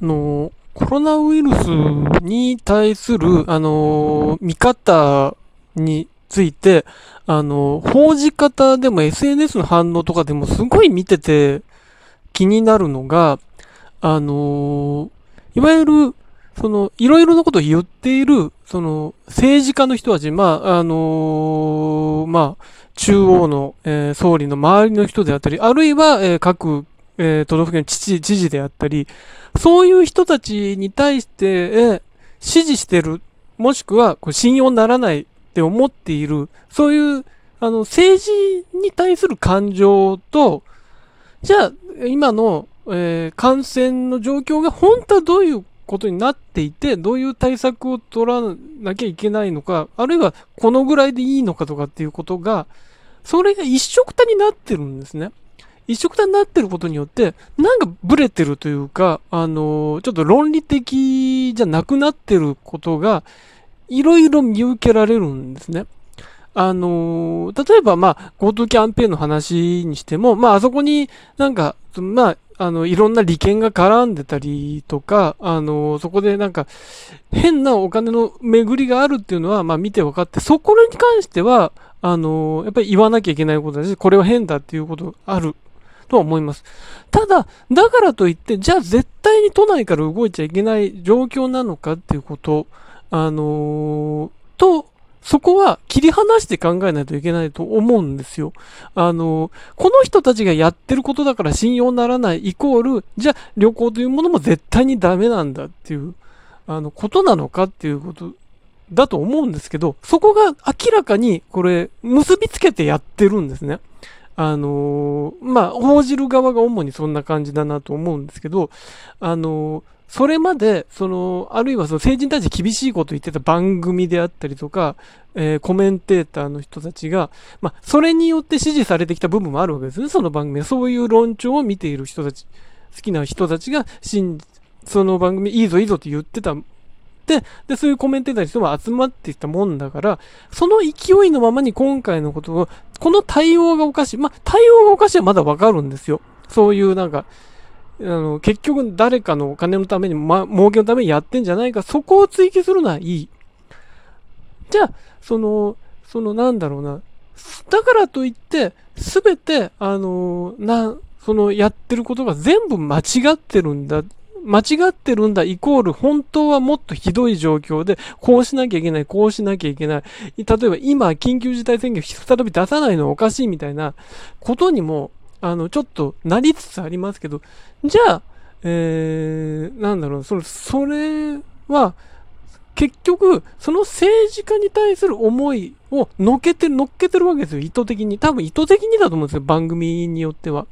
の、コロナウイルスに対する、あの、見方について、あの、報じ方でも SNS の反応とかでもすごい見てて気になるのが、あの、いわゆる、その、いろいろなことを言っている、その、政治家の人たち、まあ、あのまあ、中央の、えー、総理の周りの人であったり、あるいは、えー、各、えー、都道府県知事知事であったり、そういう人たちに対して、えー、支持してる、もしくはこう信用ならないって思っている、そういう、あの、政治に対する感情と、じゃあ、今の、えー、感染の状況が本当はどういうことになっていて、どういう対策を取らなきゃいけないのか、あるいはこのぐらいでいいのかとかっていうことが、それが一色たになってるんですね。一色たになってることによって、なんかブレてるというか、あの、ちょっと論理的じゃなくなってることが、いろいろ見受けられるんですね。あの、例えば、まあ、GoTo キャンペーンの話にしても、まあ、あそこになんか、まあ、あの、いろんな利権が絡んでたりとか、あの、そこでなんか、変なお金の巡りがあるっていうのは、まあ見て分かって、そこに関しては、あの、やっぱり言わなきゃいけないことだし、これは変だっていうことあるとは思います。ただ、だからといって、じゃあ絶対に都内から動いちゃいけない状況なのかっていうこと、あのと、そこは切り離して考えないといけないと思うんですよ。あの、この人たちがやってることだから信用ならないイコール、じゃあ旅行というものも絶対にダメなんだっていう、あの、ことなのかっていうことだと思うんですけど、そこが明らかにこれ結びつけてやってるんですね。あのまあ、報じる側が主にそんな感じだなと思うんですけど、あのそれまで、その、あるいはその成人に対して厳しいこと言ってた番組であったりとか、えー、コメンテーターの人たちが、まあ、それによって支持されてきた部分もあるわけですね、その番組は。そういう論調を見ている人たち、好きな人たちが、その番組いいぞいいぞって言ってた。で、で、そういうコメンテーターの人が集まっていったもんだから、その勢いのままに今回のことを、この対応がおかしい。まあ、対応がおかしいはまだわかるんですよ。そういうなんか、あの、結局誰かのお金のために、ま、儲けのためにやってんじゃないか、そこを追求するのはいい。じゃあ、その、そのなんだろうな、だからといって、すべて、あの、な、そのやってることが全部間違ってるんだ。間違ってるんだイコール本当はもっとひどい状況でこうしなきゃいけない、こうしなきゃいけない。例えば今緊急事態宣言再び出さないのはおかしいみたいなことにもあの、ちょっとなりつつありますけど、じゃあ、えー、なんだろう、それ、それは、結局、その政治家に対する思いを乗っけてる、乗っけてるわけですよ、意図的に。多分意図的にだと思うんですよ、番組によっては。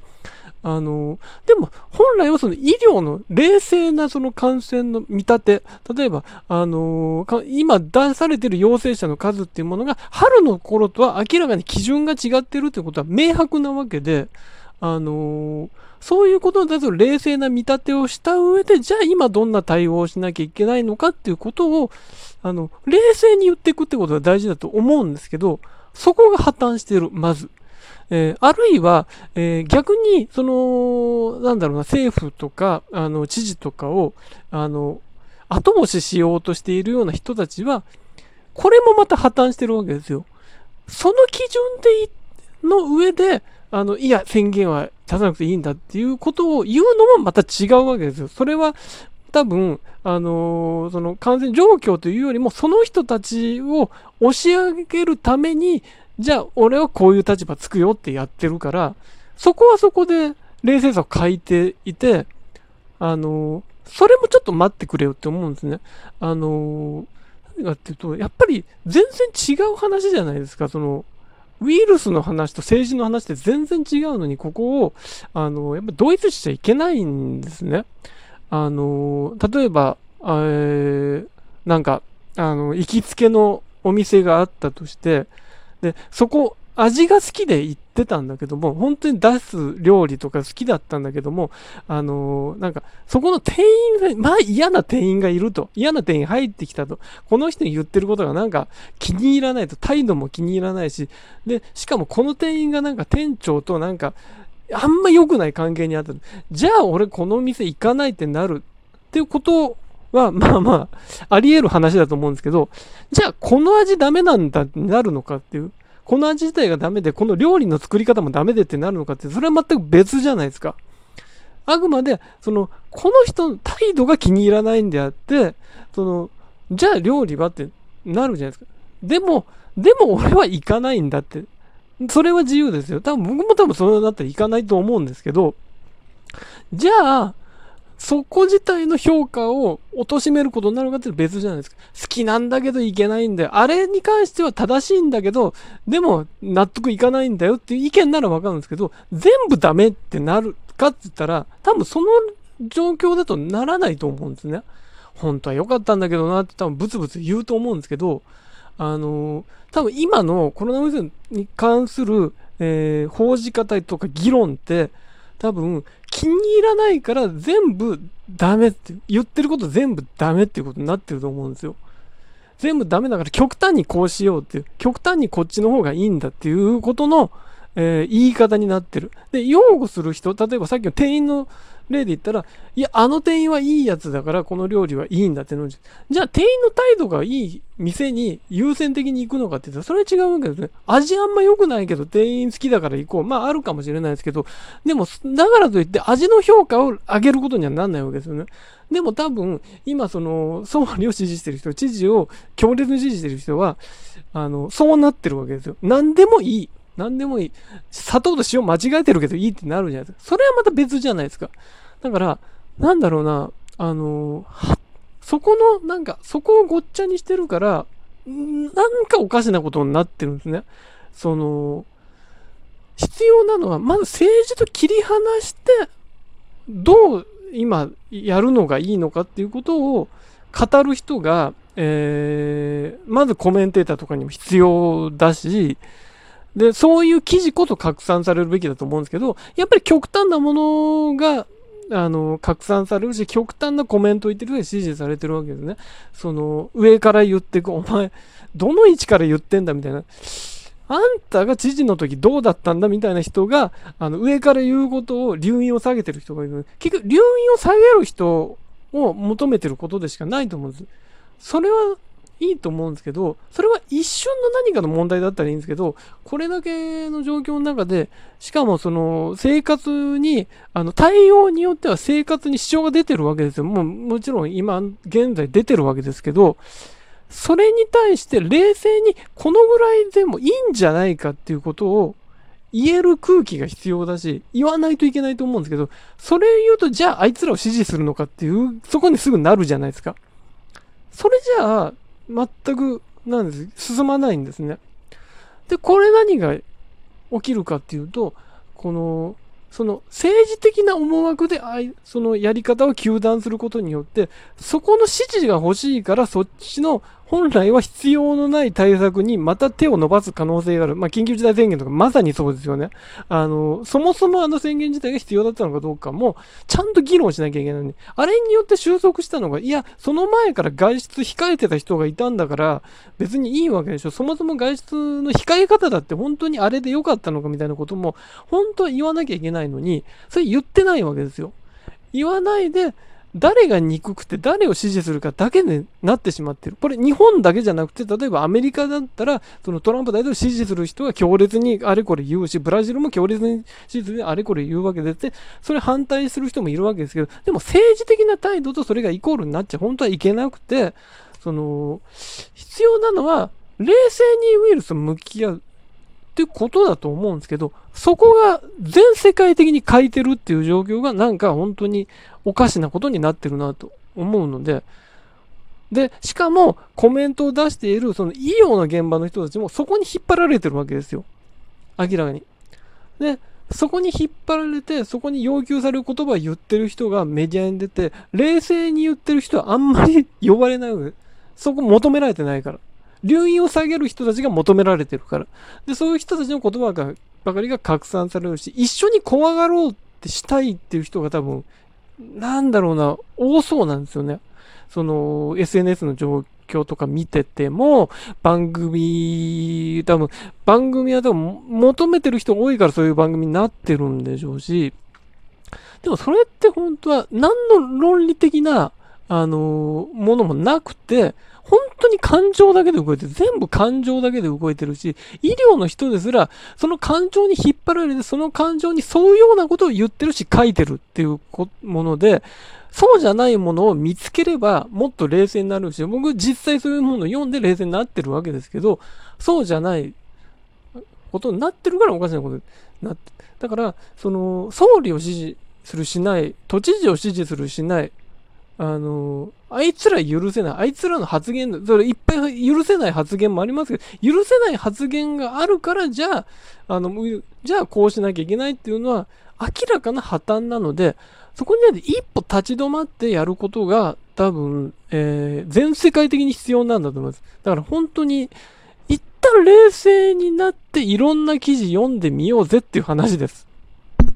あの、でも、本来はその医療の冷静なその感染の見立て、例えば、あの今出されている陽性者の数っていうものが、春の頃とは明らかに基準が違ってるということは明白なわけで、あのそういうことに対する冷静な見立てをした上で、じゃあ今どんな対応をしなきゃいけないのかっていうことを、あの、冷静に言っていくってことが大事だと思うんですけど、そこが破綻してる、まず。えー、あるいは、えー、逆に、その、なんだろうな、政府とか、あの、知事とかを、あの、後押ししようとしているような人たちは、これもまた破綻してるわけですよ。その基準で、の上で、あの、いや、宣言は出さなくていいんだっていうことを言うのもまた違うわけですよ。それは、多分、あのー、その感染状況というよりも、その人たちを押し上げるために、じゃあ、俺はこういう立場つくよってやってるから、そこはそこで冷静さを書いていて、あの、それもちょっと待ってくれよって思うんですね。あの、何かっていうと、やっぱり全然違う話じゃないですか、その、ウイルスの話と政治の話って全然違うのに、ここを、あの、やっぱ同一しちゃいけないんですね。あの、例えば、えー、なんか、あの、行きつけのお店があったとして、で、そこ、味が好きで行ってたんだけども、本当に出す料理とか好きだったんだけども、あのー、なんか、そこの店員が、まあ嫌な店員がいると。嫌な店員入ってきたと。この人に言ってることがなんか気に入らないと。態度も気に入らないし、で、しかもこの店員がなんか店長となんか、あんま良くない関係にあった。じゃあ俺この店行かないってなる。っていうことは、まあまあ、あり得る話だと思うんですけど、じゃあ、この味ダメなんだなるのかっていう、この味自体がダメで、この料理の作り方もダメでってなるのかって、それは全く別じゃないですか。あくまで、その、この人の態度が気に入らないんであって、その、じゃあ料理はってなるじゃないですか。でも、でも俺は行かないんだって。それは自由ですよ。多分僕も多分それだったら行かないと思うんですけど、じゃあ、そこ自体の評価を貶めることになるかって別じゃないですか。好きなんだけどいけないんだよ。あれに関しては正しいんだけど、でも納得いかないんだよっていう意見ならわかるんですけど、全部ダメってなるかって言ったら、多分その状況だとならないと思うんですね。本当は良かったんだけどなって多分ブツブツ言うと思うんですけど、あのー、多分今のコロナウイルスに関する、えー、報じ方とか議論って、多分気に入らないから全部ダメって、言ってること全部ダメっていうことになってると思うんですよ。全部ダメだから極端にこうしようっていう、極端にこっちの方がいいんだっていうことの、えー、言い方になってる。で、擁護する人、例えばさっきの店員の例で言ったら、いや、あの店員はいいやつだからこの料理はいいんだってのじゃあ店員の態度がいい店に優先的に行くのかって言ったら、それは違うわけですね。味あんま良くないけど店員好きだから行こう。まああるかもしれないですけど、でも、だからといって味の評価を上げることにはなんないわけですよね。でも多分、今その、総理を支持してる人、知事を強烈に支持してる人は、あの、そうなってるわけですよ。何でもいい。何でもいい。砂糖と塩間違えてるけどいいってなるじゃないですか。それはまた別じゃないですか。だから、なんだろうな、あの、そこの、なんか、そこをごっちゃにしてるから、なんかおかしなことになってるんですね。その、必要なのは、まず政治と切り離して、どう今やるのがいいのかっていうことを語る人が、えー、まずコメンテーターとかにも必要だし、で、そういう記事こそ拡散されるべきだと思うんですけど、やっぱり極端なものが、あの、拡散されるし、極端なコメントを言ってる人が支持されてるわけですね。その、上から言ってく、お前、どの位置から言ってんだみたいな。あんたが知事の時どうだったんだみたいな人が、あの、上から言うことを留飲を下げてる人がいる。結局、留飲を下げる人を求めてることでしかないと思うんです。それはいいと思うんですけど、それは一瞬の何かの問題だったらいいんですけど、これだけの状況の中で、しかもその生活に、あの対応によっては生活に支障が出てるわけですよ。もうもちろん今現在出てるわけですけど、それに対して冷静にこのぐらいでもいいんじゃないかっていうことを言える空気が必要だし、言わないといけないと思うんですけど、それ言うとじゃああいつらを支持するのかっていう、そこにすぐなるじゃないですか。それじゃあ、全く、なんです、進まないんですね。で、これ何が起きるかっていうと、この、その政治的な思惑で、そのやり方を糾弾することによって、そこの支持が欲しいからそっちの本来は必要のない対策にまた手を伸ばす可能性がある。まあ、緊急事態宣言とかまさにそうですよね。あの、そもそもあの宣言自体が必要だったのかどうかも、ちゃんと議論しなきゃいけないのに、あれによって収束したのが、いや、その前から外出控えてた人がいたんだから、別にいいわけでしょ。そもそも外出の控え方だって本当にあれで良かったのかみたいなことも、本当は言わなきゃいけないのに、それ言ってないわけですよ。言わないで、誰が憎くて誰を支持するかだけになってしまってる。これ日本だけじゃなくて、例えばアメリカだったら、そのトランプ大統領を支持する人は強烈にあれこれ言うし、ブラジルも強烈に支持するあれこれ言うわけで、それ反対する人もいるわけですけど、でも政治的な態度とそれがイコールになっちゃ本当はいけなくて、その、必要なのは、冷静にウイルスと向き合う。ってことだと思うんですけど、そこが全世界的に書いてるっていう状況がなんか本当におかしなことになってるなと思うので、で、しかもコメントを出しているその医療の現場の人たちもそこに引っ張られてるわけですよ。明らかに。で、そこに引っ張られて、そこに要求される言葉を言ってる人がメディアに出て、冷静に言ってる人はあんまり呼ばれないそこ求められてないから。留飲を下げる人たちが求められてるから。で、そういう人たちの言葉がばかりが拡散されるし、一緒に怖がろうってしたいっていう人が多分、なんだろうな、多そうなんですよね。その、SNS の状況とか見てても、番組、多分、番組は多分、求めてる人多いからそういう番組になってるんでしょうし、でもそれって本当は何の論理的なあのものもなくて、本当に感情だけで動いてる。全部感情だけで動いてるし、医療の人ですら、その感情に引っ張られて、その感情に沿うようなことを言ってるし、書いてるっていうもので、そうじゃないものを見つければ、もっと冷静になるし、僕実際そういうものを読んで冷静になってるわけですけど、そうじゃないことになってるからおかしなことになって。だから、その、総理を支持するしない、都知事を支持するしない、あの、あいつら許せない。あいつらの発言、それいっぱい許せない発言もありますけど、許せない発言があるから、じゃあ、あの、じゃあこうしなきゃいけないっていうのは、明らかな破綻なので、そこに一歩立ち止まってやることが、多分、えー、全世界的に必要なんだと思います。だから本当に、一旦冷静になっていろんな記事読んでみようぜっていう話です。